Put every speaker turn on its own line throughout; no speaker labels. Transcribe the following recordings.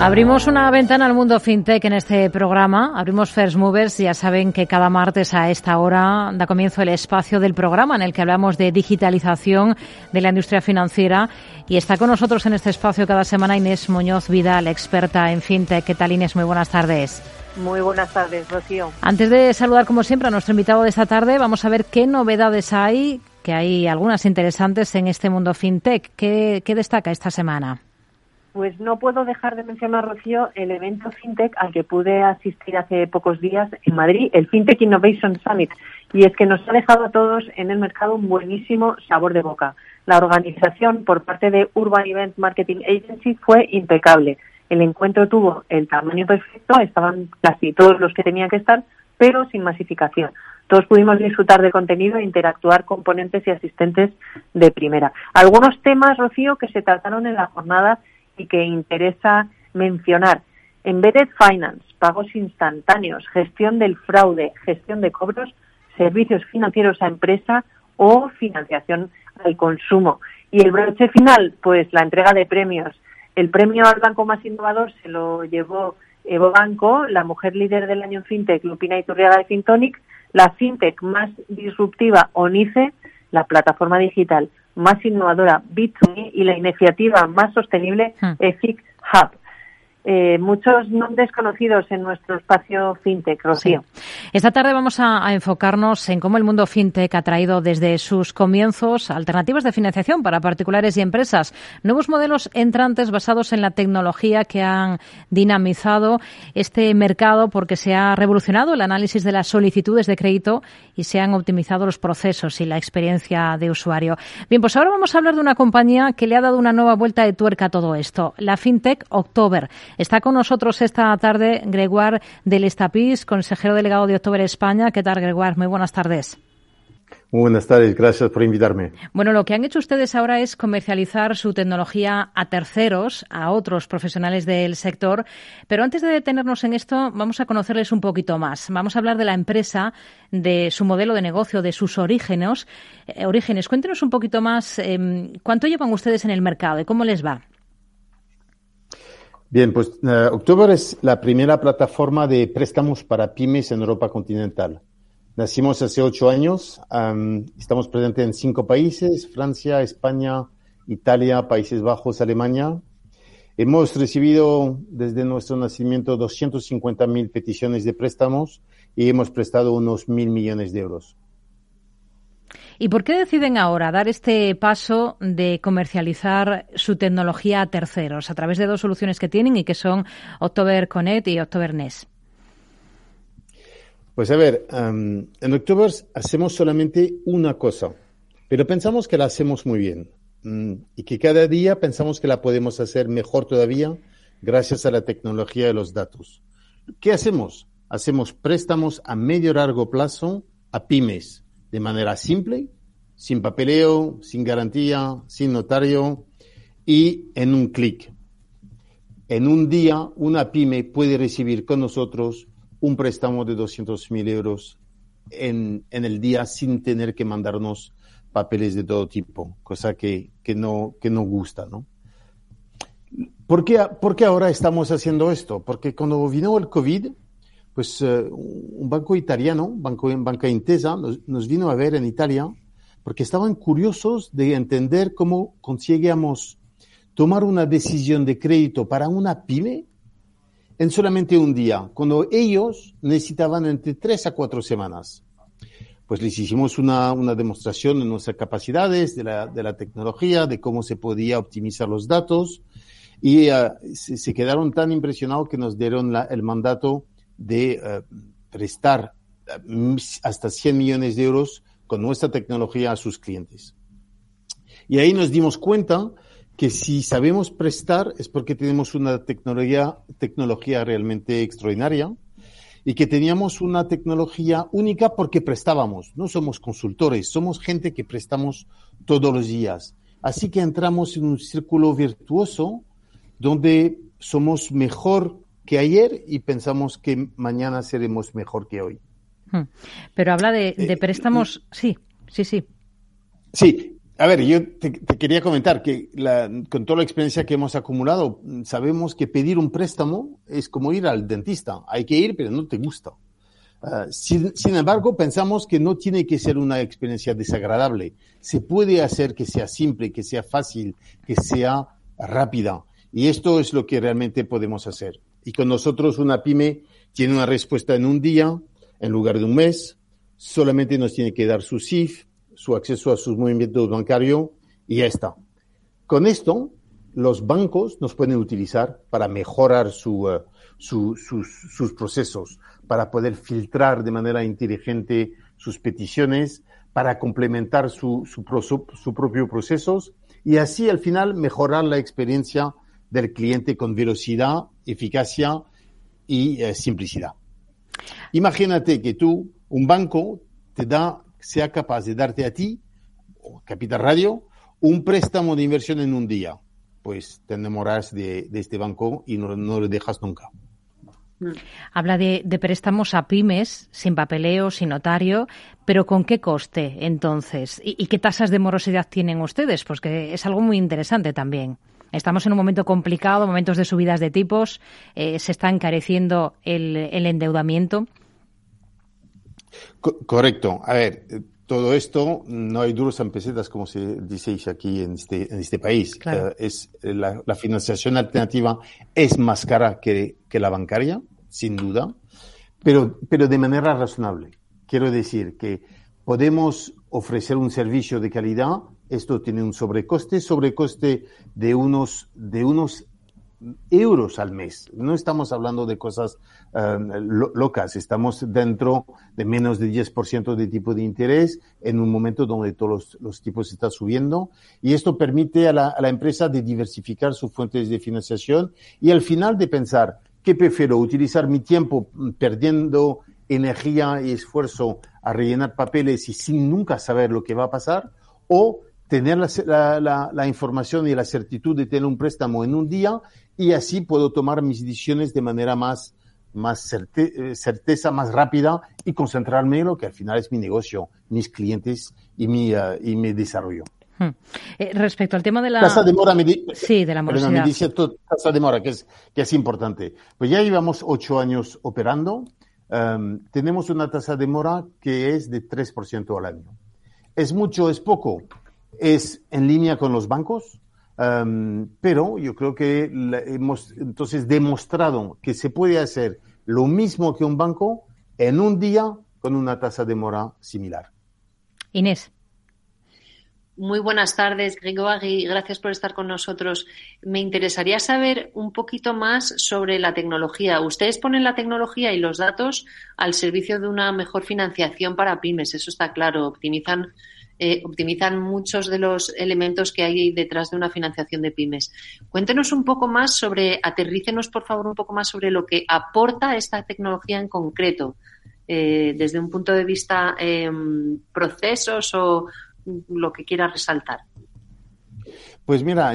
Abrimos una ventana al mundo fintech en este programa. Abrimos First Movers. Ya saben que cada martes a esta hora da comienzo el espacio del programa en el que hablamos de digitalización de la industria financiera. Y está con nosotros en este espacio cada semana Inés Muñoz Vidal, experta en fintech. ¿Qué tal Inés? Muy buenas tardes.
Muy buenas tardes, Rocío.
Antes de saludar, como siempre, a nuestro invitado de esta tarde, vamos a ver qué novedades hay, que hay algunas interesantes en este mundo fintech. ¿Qué, qué destaca esta semana?
Pues no puedo dejar de mencionar, Rocío, el evento FinTech al que pude asistir hace pocos días en Madrid, el FinTech Innovation Summit. Y es que nos ha dejado a todos en el mercado un buenísimo sabor de boca. La organización por parte de Urban Event Marketing Agency fue impecable. El encuentro tuvo el tamaño perfecto, estaban casi todos los que tenían que estar, pero sin masificación. Todos pudimos disfrutar de contenido e interactuar con ponentes y asistentes de primera. Algunos temas, Rocío, que se trataron en la jornada y que interesa mencionar. Embedded Finance, pagos instantáneos, gestión del fraude, gestión de cobros, servicios financieros a empresa o financiación al consumo. Y el broche final, pues la entrega de premios el premio al banco más innovador se lo llevó Evo Banco, la mujer líder del año FinTech, Lupina Iturriaga de Fintonic, la FinTech más disruptiva, ONICE, la plataforma digital más innovadora, Bit2Me, y la iniciativa más sostenible, hmm. EFIC Hub eh, muchos nombres conocidos en nuestro espacio fintech, Rocío.
Esta tarde vamos a, enfocarnos en cómo el mundo fintech ha traído desde sus comienzos alternativas de financiación para particulares y empresas, nuevos modelos entrantes basados en la tecnología que han dinamizado este mercado porque se ha revolucionado el análisis de las solicitudes de crédito y se han optimizado los procesos y la experiencia de usuario. Bien, pues ahora vamos a hablar de una compañía que le ha dado una nueva vuelta de tuerca a todo esto, la fintech October. Está con nosotros esta tarde Gregoire del Estapis, consejero delegado de October España. ¿Qué tal, Gregoire? Muy buenas tardes.
Muy buenas tardes, gracias por invitarme.
Bueno, lo que han hecho ustedes ahora es comercializar su tecnología a terceros, a otros profesionales del sector. Pero antes de detenernos en esto, vamos a conocerles un poquito más. Vamos a hablar de la empresa, de su modelo de negocio, de sus orígenes. Eh, orígenes. Cuéntenos un poquito más em, cuánto llevan ustedes en el mercado y cómo les va.
Bien, pues uh, October es la primera plataforma de préstamos para pymes en Europa continental. Nacimos hace ocho años, estamos presentes en cinco países, Francia, España, Italia, Países Bajos, Alemania. Hemos recibido desde nuestro nacimiento 250 mil peticiones de préstamos y hemos prestado unos mil millones de euros.
¿Y por qué deciden ahora dar este paso de comercializar su tecnología a terceros a través de dos soluciones que tienen y que son October Connect y October NES?
Pues a ver, en October hacemos solamente una cosa, pero pensamos que la hacemos muy bien mm, y que cada día pensamos que la podemos hacer mejor todavía gracias a la tecnología de los datos. ¿Qué hacemos? Hacemos préstamos a medio largo plazo a pymes de manera simple, sin papeleo, sin garantía, sin notario y en un clic. En un día, una pyme puede recibir con nosotros un préstamo de 200 mil euros en, el día sin tener que mandarnos papeles de todo tipo, cosa que, no, que no gusta, ¿no? ¿Por qué, ¿Por qué ahora estamos haciendo esto? Porque cuando vino el COVID, pues eh, un banco italiano, banco, Banca Intesa, nos, vino a ver en Italia porque estaban curiosos de entender cómo conseguíamos tomar una decisión de crédito para una pyme en solamente un día, cuando ellos necesitaban entre tres a cuatro semanas. Pues les hicimos una, una demostración de nuestras capacidades, de la, de la, tecnología, de cómo se podía optimizar los datos, y eh, se, quedaron tan impresionados que nos dieron el mandato de eh, prestar eh, hasta 100 millones de euros con nuestra tecnología a sus clientes. Y ahí nos dimos cuenta que si sabemos prestar es porque tenemos una tecnología, tecnología realmente extraordinaria y que teníamos una tecnología única porque prestábamos. No somos consultores, somos gente que prestamos todos los días. Así que entramos en un círculo virtuoso donde somos mejor que ayer y pensamos que mañana seremos mejor que hoy.
Hmm. Pero habla de, eh, préstamos, sí, Sí, sí.
Sí, a ver, yo te, quería comentar que con toda la experiencia que hemos acumulado, sabemos que pedir un préstamo es como ir al dentista. Hay que ir, pero no te gusta. Ah, sin, embargo, pensamos que no tiene que ser una experiencia desagradable. Se puede hacer que sea simple, que sea fácil, que sea rápida. Y esto es lo que realmente podemos hacer. Y con nosotros una pyme tiene una respuesta en un día, en lugar de un mes. Solamente nos tiene que dar su CIF, su acceso a sus movimientos bancarios y ya está. Con esto, los bancos nos pueden utilizar para mejorar su, eh, sus, procesos, para poder filtrar de manera inteligente sus peticiones, para complementar su, su, propio procesos y así al final mejorar la experiencia del cliente con velocidad, eficacia y eh, simplicidad. Imagínate que tú, un banco, te da, sea capaz de darte a ti, Capital Radio, un préstamo de inversión en un día. Pues te enamoras de, este banco y no, lo dejas nunca.
Habla de, préstamos a pymes, sin papeleo, sin notario, pero ¿con qué coste entonces? ¿Y, qué tasas de morosidad tienen ustedes? Pues que es algo muy interesante también. Estamos en un momento complicado, momentos de subidas de tipos, eh, se está encareciendo el, endeudamiento.
correcto. A ver, eh, todo esto no hay duros en pesetas, como se dice aquí en este, en este país. Eh, es, la, financiación alternativa es más cara que, que, la bancaria, sin duda, pero, pero de manera razonable. Quiero decir que podemos ofrecer un servicio de calidad esto tiene un sobrecoste, sobrecoste de unos, de unos euros al mes. No estamos hablando de cosas eh, locas, estamos dentro de menos de 10% de tipo de interés en un momento donde todos los, tipos están subiendo y esto permite a la, a la, empresa de diversificar sus fuentes de financiación y al final de pensar, ¿qué prefiero? ¿Utilizar mi tiempo perdiendo energía y esfuerzo a rellenar papeles y sin nunca saber lo que va a pasar? ¿O tener la, información y la certitud de tener un préstamo en un día y así puedo tomar mis decisiones de manera más, más eh, certeza, más rápida y concentrarme en lo que al final es mi negocio, mis clientes y mi, eh, y mi desarrollo.
Hmm. Eh, respecto al tema de la
tasa de mora,
sí, de la morosidad.
tasa de mora, que es, que es importante. Pues ya llevamos ocho años operando. Em, tenemos una tasa de mora que es de 3% al año. ¿Es mucho? ¿Es poco? Es en línea con los bancos, um, pero yo creo que hemos entonces demostrado que se puede hacer lo mismo que un banco en un día con una tasa de mora similar.
Inés.
Muy buenas tardes, Gregory. Gracias por estar con nosotros. Me interesaría saber un poquito más sobre la tecnología. Ustedes ponen la tecnología y los datos al servicio de una mejor financiación para pymes, eso está claro. Optimizan eh, optimizan muchos de los elementos que hay detrás de una financiación de pymes. Cuéntenos un poco más sobre, aterrícenos por favor un poco más sobre lo que aporta esta tecnología en concreto, eh, desde un punto de vista em, procesos o lo que quiera resaltar.
Pues mira,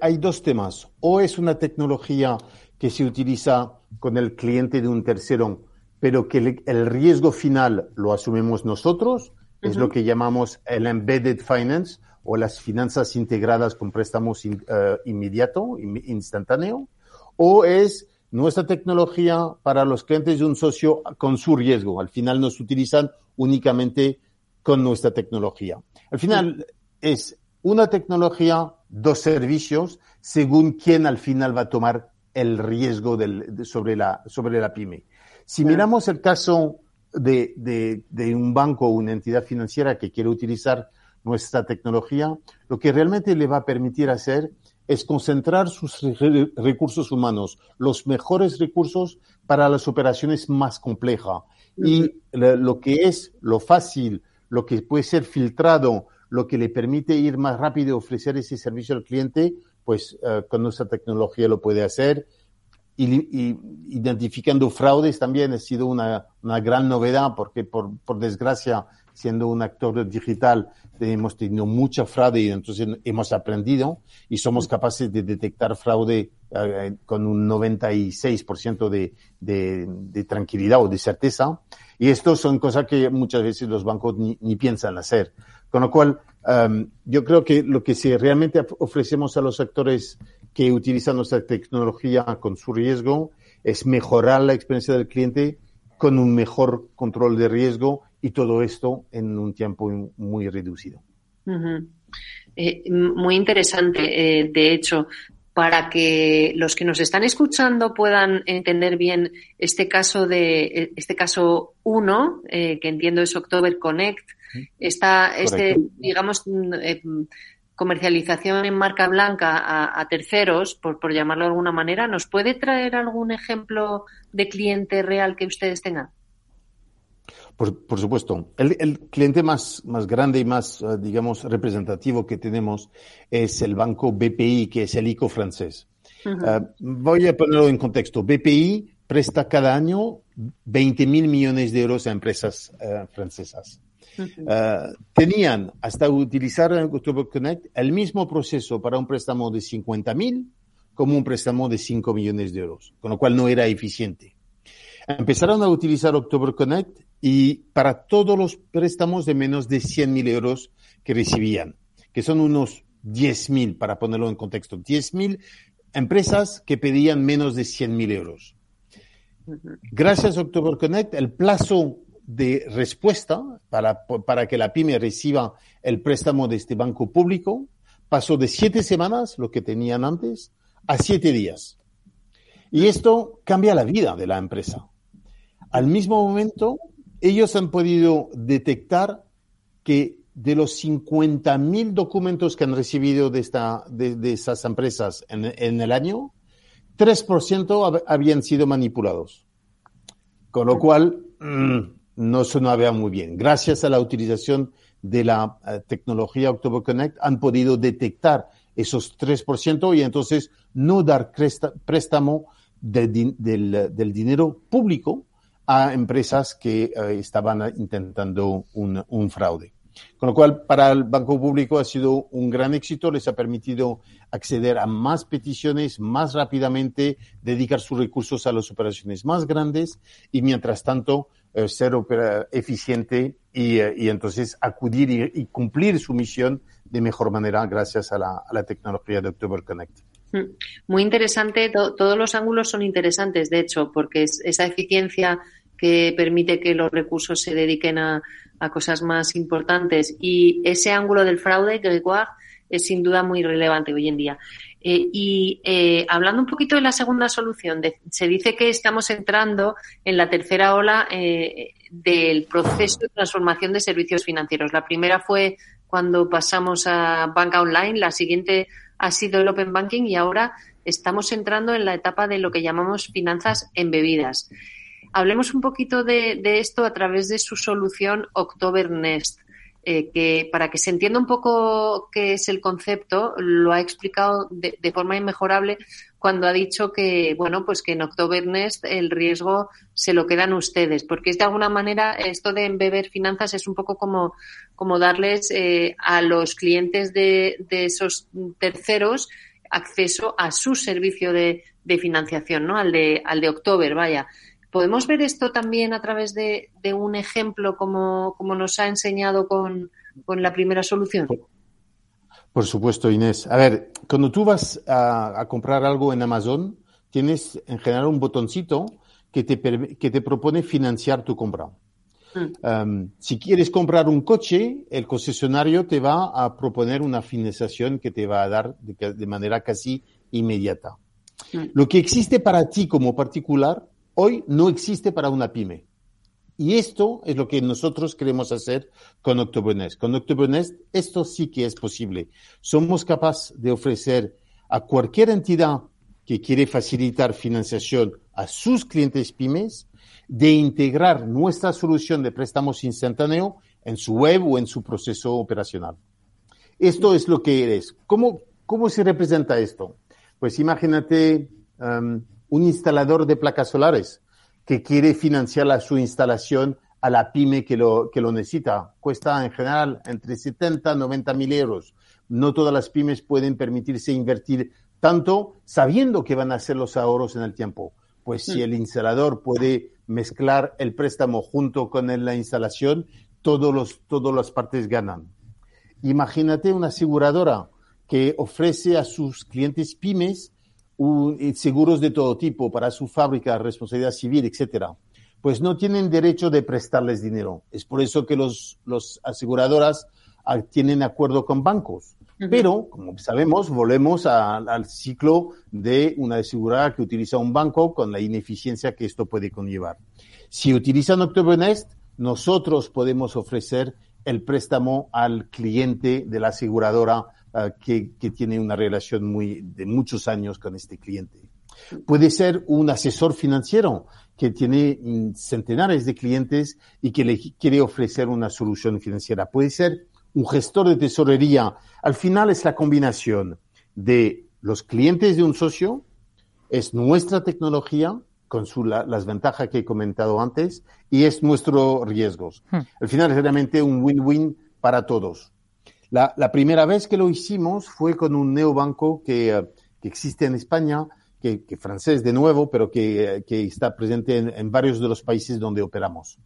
hay, dos temas. O es una tecnología que se utiliza con el cliente de un tercero, pero que el riesgo final lo asumimos nosotros, es lo que llamamos el embedded finance o las finanzas integradas con préstamos eh, inmediato, instantáneo, o es nuestra tecnología para los clientes de un socio con su riesgo. Al final nos utilizan únicamente con nuestra tecnología. Al final es una tecnología, dos servicios, según quién al final va a tomar el riesgo sobre, la, sobre la pyme. Si miramos el caso de, de, un banco o una entidad financiera que quiere utilizar nuestra tecnología, lo que realmente le va a permitir hacer es concentrar sus recursos humanos, los mejores recursos para las operaciones más complejas. Y lo que es lo fácil, lo que puede ser filtrado, lo que le permite ir más rápido y ofrecer ese servicio al cliente, pues eh, con nuestra tecnología lo puede hacer y, identificando fraudes también ha sido una, una gran novedad porque por, por, desgracia, siendo un actor digital, hemos tenido mucha fraude y entonces hemos aprendido y somos capaces de detectar fraude eh, con un 96% de, de, de, tranquilidad o de certeza. Y esto son cosas que muchas veces los bancos ni, ni piensan hacer. Con lo cual, um, yo creo que lo que si realmente ofrecemos a los actores que utilizan nuestra tecnología con su riesgo es mejorar la experiencia del cliente con un mejor control de riesgo y todo esto en un tiempo muy reducido.
eh, muy interesante, eh, de hecho, para que los que nos están escuchando puedan entender bien este caso de este caso 1, eh, que entiendo es October Connect, está este, digamos, eh, comercialización en marca blanca a, a terceros, por, por, llamarlo de alguna manera, ¿nos puede traer algún ejemplo de cliente real que ustedes tengan?
Por, por supuesto. El, el, cliente más, más grande y más, uh, digamos, representativo que tenemos es el banco BPI, que es el ICO francés. Uh -huh. uh, voy a ponerlo en contexto. BPI presta cada año 20 mil millones de euros a empresas eh, francesas. Uh -huh. tenían hasta utilizar October Connect el mismo proceso para un préstamo de 50 mil como un préstamo de 5 millones de euros, con lo cual no era eficiente. Empezaron a utilizar October Connect y para todos los préstamos de menos de 100 mil euros que recibían, que son unos 10 mil, para ponerlo en contexto, 10 mil empresas que pedían menos de 100 mil euros. Gracias a October Connect, el plazo de respuesta para, para que la pyme reciba el préstamo de este banco público pasó de siete semanas, lo que tenían antes, a siete días. Y esto cambia la vida de la empresa. Al mismo momento, ellos han podido detectar que de los 50 mil documentos que han recibido de, esta, de, de esas empresas en, en, el año, 3% habían sido manipulados. Con lo cual, mmm, no sonaba muy bien. Gracias a la utilización de la uh, tecnología October Connect, han podido detectar esos 3% y entonces no dar préstamo de, de, del, dinero público a empresas que uh, estaban intentando un, fraude. Con lo cual, para el Banco Público ha sido un gran éxito, les ha permitido acceder a más peticiones más rápidamente, dedicar sus recursos a las operaciones más grandes y, mientras tanto, uh, ser eficiente y, uh, y, entonces acudir y, cumplir su misión de mejor manera gracias a la, tecnología de October Connect.
Mm. Muy interesante, to todos los ángulos son interesantes, de hecho, porque es esa eficiencia que permite que los recursos se dediquen a, a cosas más importantes y ese ángulo del fraude, Gregoire, es sin duda muy relevante hoy en día. Eh, y eh, hablando un poquito de la segunda solución, se dice que estamos entrando en la tercera ola eh, del proceso de transformación de servicios financieros. La primera fue cuando pasamos a banca online, la siguiente ha sido el Open Banking y ahora estamos entrando en la etapa de lo que llamamos finanzas embebidas. Hablemos un poquito de, esto a través de su solución October Nest. Eh, que para que se entienda un poco qué es el concepto, lo ha explicado de, forma inmejorable cuando ha dicho que, bueno, pues que en October Nest el riesgo se lo quedan ustedes, porque es de alguna manera esto de embeber finanzas es un poco como, como darles eh, a los clientes de, de, esos terceros acceso a su servicio de, de financiación, ¿no? Al de, al de October, vaya. ¿Podemos ver esto también a través de, de un ejemplo como, como, nos ha enseñado con, con, la primera solución?
Por supuesto, Inés. A ver, cuando tú vas a, a comprar algo en Amazon, tienes en general un botoncito que te, que te propone financiar tu compra. Mm. Um, si quieres comprar un coche, el concesionario te va a proponer una financiación que te va a dar de, de manera casi inmediata. Mm. Lo que existe para ti como particular hoy no existe para una pyme. Y esto es lo que nosotros queremos hacer con Octobernest. Con Octobernest esto sí que es posible. Somos capaces de ofrecer a cualquier entidad que quiere facilitar financiación a sus clientes pymes, de integrar nuestra solución de préstamos instantáneo en su web o en su proceso operacional. Esto es lo que eres. ¿Cómo, cómo se representa esto? Pues imagínate un instalador de placas solares que quiere financiar su instalación a la pyme que lo, que lo necesita. Cuesta en general entre 70 y 90 mil euros. No todas las pymes pueden permitirse invertir tanto sabiendo que van a hacer los ahorros en el tiempo. Pues si mm. el instalador puede mezclar el préstamo junto con la instalación, todos los, todas las partes ganan. Imagínate una aseguradora que ofrece a sus clientes pymes eh, seguros de todo tipo para su fábrica, responsabilidad civil, etcétera. Pues no tienen derecho de prestarles dinero. Es por eso que los, los aseguradoras ah, tienen acuerdo con bancos. Pero, como sabemos, volvemos al ciclo de una aseguradora que utiliza un banco con la ineficiencia que esto puede conllevar. Si utilizan Nest, nosotros podemos ofrecer el préstamo al cliente de la aseguradora uh, que, que, tiene una relación muy de muchos años con este cliente. Puede ser un asesor financiero que tiene mm, centenares de clientes y que le quiere ofrecer una solución financiera. Puede ser un gestor de tesorería. Al final es la combinación de los clientes de un socio, es nuestra tecnología con su, las ventajas que he comentado antes y es nuestro riesgos. Hmm. Al final es realmente un win-win para todos. La, la, primera vez que lo hicimos fue con un neobanco que, eh, que existe en España, que, que, francés de nuevo, pero que, eh, que está presente en, en, varios de los países donde operamos,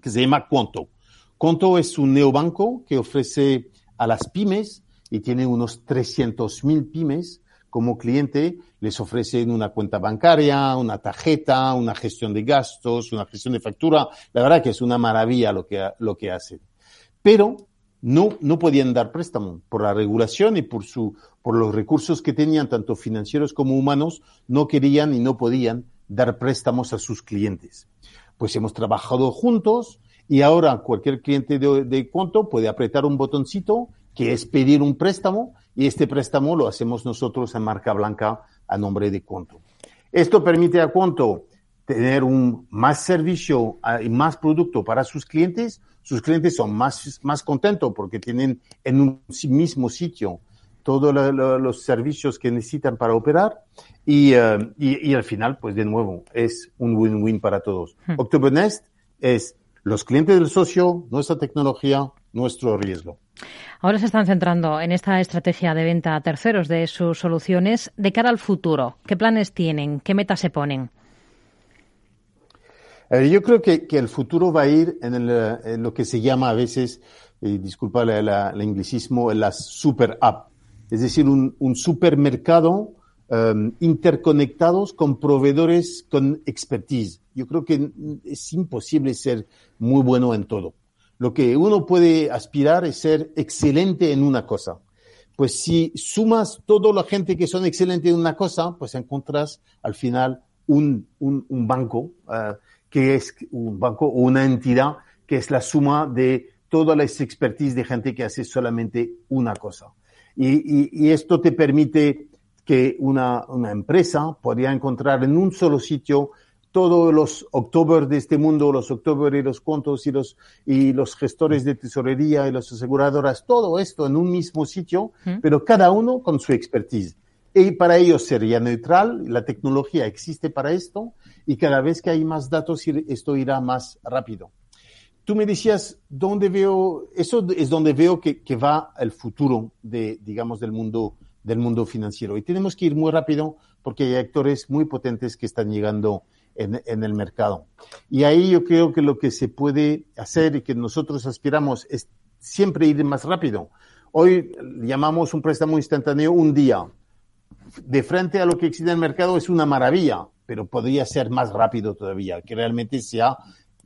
que se llama Conto. Conto es un neobanco que ofrece a las pymes y tiene unos 300.000 pymes como cliente, les ofrecen una cuenta bancaria, una tarjeta, una gestión de gastos, una gestión de factura. La verdad que es una maravilla lo que, lo que hacen. Pero no, no podían dar préstamo por la regulación y por, su, por los recursos que tenían, tanto financieros como humanos, no querían y no podían dar préstamos a sus clientes. Pues hemos trabajado juntos, y ahora cualquier cliente de, de Conto puede apretar un botoncito que es pedir un préstamo y este préstamo lo hacemos nosotros en marca blanca a nombre de Conto. Esto permite a Conto tener un más servicio ah, y más producto para sus clientes. Sus clientes son más, más contentos porque tienen en un mismo sitio todos los servicios que necesitan para operar y, uh, y, y, al final, pues de nuevo, es un win-win para todos. Hmm. October Nest es los clientes del socio, nuestra tecnología, nuestro riesgo.
Ahora se están centrando en esta estrategia de venta a terceros de sus soluciones. De cara al futuro, ¿qué planes tienen? ¿Qué metas se ponen?
Eh, yo creo que, el futuro va a ir en, lo que se llama a veces, eh, disculpa el anglicismo, en las super app. Es decir, un, supermercado um, interconectados con proveedores con expertise. Yo creo que es imposible ser muy bueno en todo. Lo que uno puede aspirar es ser excelente en una cosa. Pues si sumas toda la gente que son excelentes en una cosa, pues encuentras al final un, un, banco, uh, que es un banco o una entidad que es la suma de toda la expertise de gente que hace solamente una cosa. Y, y, y esto te permite que una, una empresa podría encontrar en un solo sitio todos los October de este mundo, los October y los contos y los, y los gestores de tesorería y las aseguradoras, todo esto en un mismo sitio, pero cada uno con su expertise. Y para ellos sería neutral, la tecnología existe para esto y cada vez que hay más datos esto irá más rápido. Tú me decías, ¿dónde veo? Eso es donde veo que, que va el futuro de, digamos, del mundo del mundo financiero. Y tenemos que ir muy rápido porque hay actores muy potentes que están llegando en, en, el mercado. Y ahí yo creo que lo que se puede hacer y que nosotros aspiramos es siempre ir más rápido. Hoy llamamos un préstamo instantáneo un día. De frente a lo que existe en el mercado es una maravilla, pero podría ser más rápido todavía, que realmente sea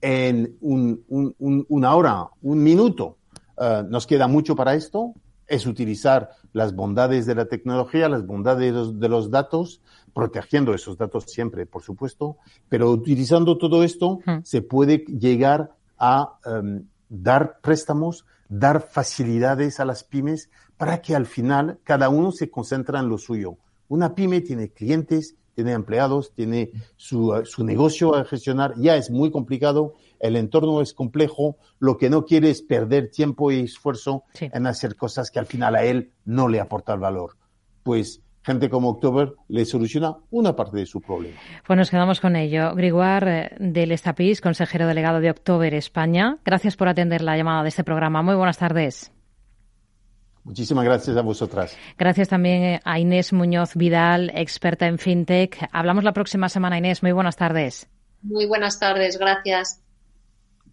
en un, un, una hora, un minuto. Uh, nos queda mucho para esto, es utilizar las bondades de la tecnología, las bondades de los, de los, datos, protegiendo esos datos siempre, por supuesto, pero utilizando todo esto se puede llegar a um, dar préstamos, dar facilidades a las pymes para que al final cada uno se concentre en lo suyo. Una pyme tiene clientes, tiene empleados, tiene su, su negocio a gestionar, ya es muy complicado, el entorno es complejo, lo que no quiere es perder tiempo y esfuerzo sí. en hacer cosas que al final a él no le aportan valor. Pues gente como October le soluciona una parte de su problema.
Pues nos quedamos con ello. Griguar eh, del Estapis, consejero delegado de October España. Gracias por atender la llamada de este programa. Muy buenas tardes.
Muchísimas gracias a vosotras.
Gracias también a Inés Muñoz Vidal, experta en FinTech. Hablamos la próxima semana, Inés. Muy buenas tardes.
Muy buenas tardes. Gracias.